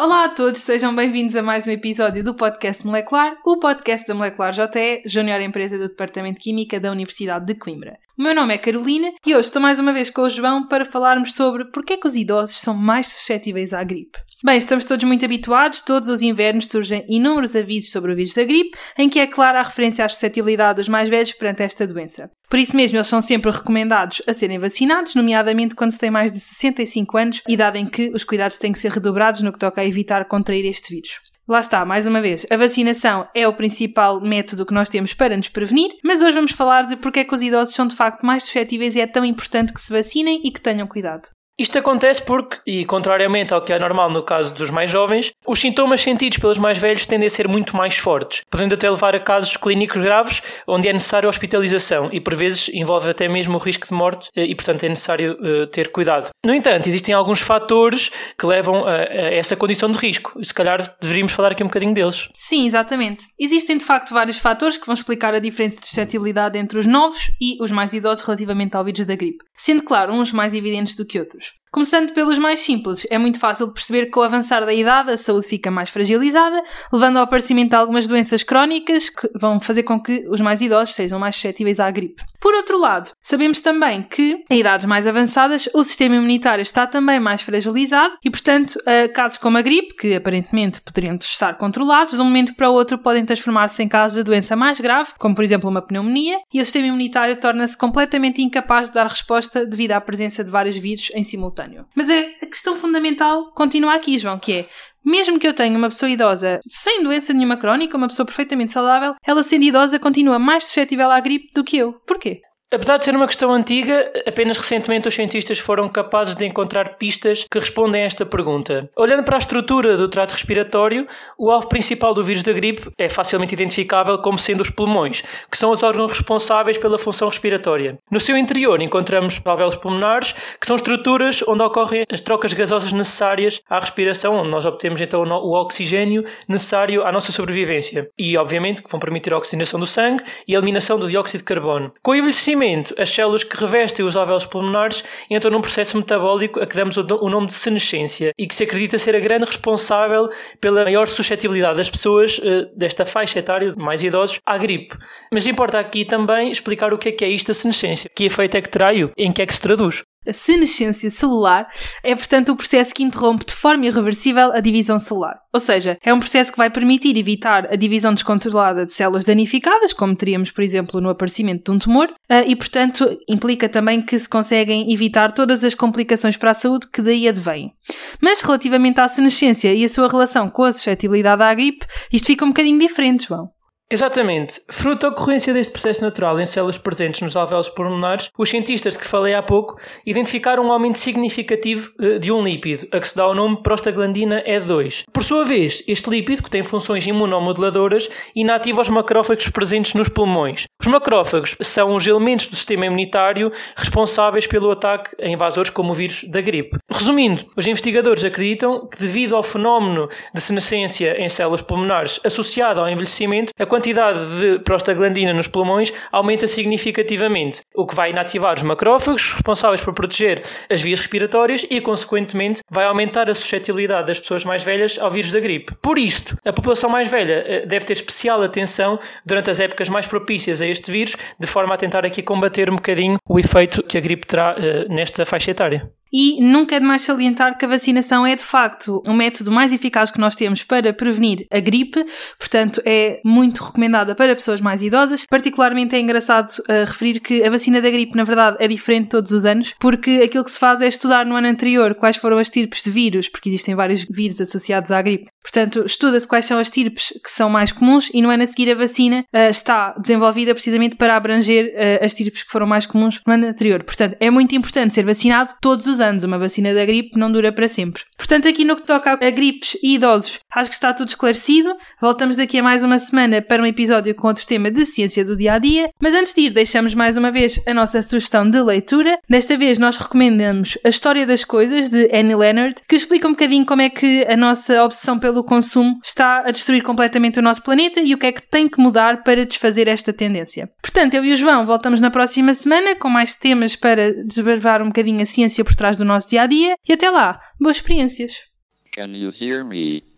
Olá a todos, sejam bem-vindos a mais um episódio do Podcast Molecular, o podcast da Molecular JE, junior empresa do Departamento de Química da Universidade de Coimbra. O meu nome é Carolina e hoje estou mais uma vez com o João para falarmos sobre porque é que os idosos são mais suscetíveis à gripe. Bem, estamos todos muito habituados, todos os invernos surgem inúmeros avisos sobre o vírus da gripe, em que é clara a referência à suscetibilidade dos mais velhos perante esta doença. Por isso mesmo, eles são sempre recomendados a serem vacinados, nomeadamente quando se tem mais de 65 anos, idade em que os cuidados têm que ser redobrados no que toca a evitar contrair este vírus. Lá está, mais uma vez, a vacinação é o principal método que nós temos para nos prevenir, mas hoje vamos falar de porque é que os idosos são de facto mais suscetíveis e é tão importante que se vacinem e que tenham cuidado. Isto acontece porque, e contrariamente ao que é normal no caso dos mais jovens, os sintomas sentidos pelos mais velhos tendem a ser muito mais fortes, podendo até levar a casos clínicos graves onde é necessária hospitalização e por vezes envolve até mesmo o risco de morte eh, e, portanto, é necessário uh, ter cuidado. No entanto, existem alguns fatores que levam a, a essa condição de risco se calhar deveríamos falar aqui um bocadinho deles. Sim, exatamente. Existem de facto vários fatores que vão explicar a diferença de suscetibilidade entre os novos e os mais idosos relativamente ao vírus da gripe, sendo claro uns mais evidentes do que outros. Começando pelos mais simples, é muito fácil de perceber que com o avançar da idade a saúde fica mais fragilizada, levando ao aparecimento de algumas doenças crónicas que vão fazer com que os mais idosos sejam mais suscetíveis à gripe. Por outro lado, sabemos também que, em idades mais avançadas, o sistema imunitário está também mais fragilizado e, portanto, casos como a gripe, que aparentemente poderiam estar controlados, de um momento para o outro podem transformar-se em casos de doença mais grave, como por exemplo uma pneumonia, e o sistema imunitário torna-se completamente incapaz de dar resposta devido à presença de vários vírus em simultâneo. Mas a questão fundamental continua aqui, João, que é mesmo que eu tenha uma pessoa idosa sem doença nenhuma crónica, uma pessoa perfeitamente saudável, ela sendo idosa continua mais suscetível à gripe do que eu. Porquê? Apesar de ser uma questão antiga, apenas recentemente os cientistas foram capazes de encontrar pistas que respondem a esta pergunta. Olhando para a estrutura do trato respiratório, o alvo principal do vírus da gripe é facilmente identificável como sendo os pulmões, que são os órgãos responsáveis pela função respiratória. No seu interior encontramos alvéolos pulmonares, que são estruturas onde ocorrem as trocas gasosas necessárias à respiração, onde nós obtemos então o oxigênio necessário à nossa sobrevivência. E, obviamente, que vão permitir a oxigenação do sangue e a eliminação do dióxido de carbono. Com o as células que revestem os alvéolos pulmonares entram num processo metabólico a que damos o nome de senescência e que se acredita ser a grande responsável pela maior suscetibilidade das pessoas desta faixa etária, mais idosos, à gripe. Mas importa aqui também explicar o que é que é isto a senescência, que efeito é que terá e em que é que se traduz. A senescência celular é, portanto, o processo que interrompe de forma irreversível a divisão celular. Ou seja, é um processo que vai permitir evitar a divisão descontrolada de células danificadas, como teríamos, por exemplo, no aparecimento de um tumor, e, portanto, implica também que se conseguem evitar todas as complicações para a saúde que daí advêm. Mas, relativamente à senescência e a sua relação com a suscetibilidade à gripe, isto fica um bocadinho diferente, João. Exatamente. Fruto da ocorrência deste processo natural em células presentes nos alvéolos pulmonares, os cientistas de que falei há pouco identificaram um aumento significativo de um lípido, a que se dá o nome prostaglandina E2. Por sua vez, este lípido, que tem funções imunomoduladoras, inativa os macrófagos presentes nos pulmões. Os macrófagos são os elementos do sistema imunitário responsáveis pelo ataque a invasores como o vírus da gripe. Resumindo, os investigadores acreditam que devido ao fenómeno de senescência em células pulmonares associado ao envelhecimento, a quantidade de prostaglandina nos pulmões aumenta significativamente, o que vai inativar os macrófagos responsáveis por proteger as vias respiratórias e, consequentemente, vai aumentar a suscetibilidade das pessoas mais velhas ao vírus da gripe. Por isto, a população mais velha deve ter especial atenção durante as épocas mais propícias a este vírus, de forma a tentar aqui combater um bocadinho o efeito que a gripe terá uh, nesta faixa etária. E nunca é demais salientar que a vacinação é, de facto, o método mais eficaz que nós temos para prevenir a gripe, portanto, é muito recomendada para pessoas mais idosas. Particularmente é engraçado uh, referir que a vacina da gripe, na verdade, é diferente todos os anos, porque aquilo que se faz é estudar no ano anterior quais foram as tipos de vírus, porque existem vários vírus associados à gripe. Portanto, estuda-se quais são as tipos que são mais comuns e no ano a seguir a vacina uh, está desenvolvida precisamente para abranger uh, as tipos que foram mais comuns no ano anterior. Portanto, é muito importante ser vacinado todos os anos. Uma vacina da gripe não dura para sempre. Portanto, aqui no que toca a gripes e idosos, acho que está tudo esclarecido. Voltamos daqui a mais uma semana para um episódio com outro tema de ciência do dia a dia. Mas antes de ir, deixamos mais uma vez a nossa sugestão de leitura. Desta vez nós recomendamos A História das Coisas de Annie Leonard, que explica um bocadinho como é que a nossa obsessão pelo consumo está a destruir completamente o nosso planeta e o que é que tem que mudar para desfazer esta tendência. Portanto, eu e o João voltamos na próxima semana com mais temas para desbravar um bocadinho a ciência por trás do nosso dia a dia e até lá, boas experiências! Can you hear me?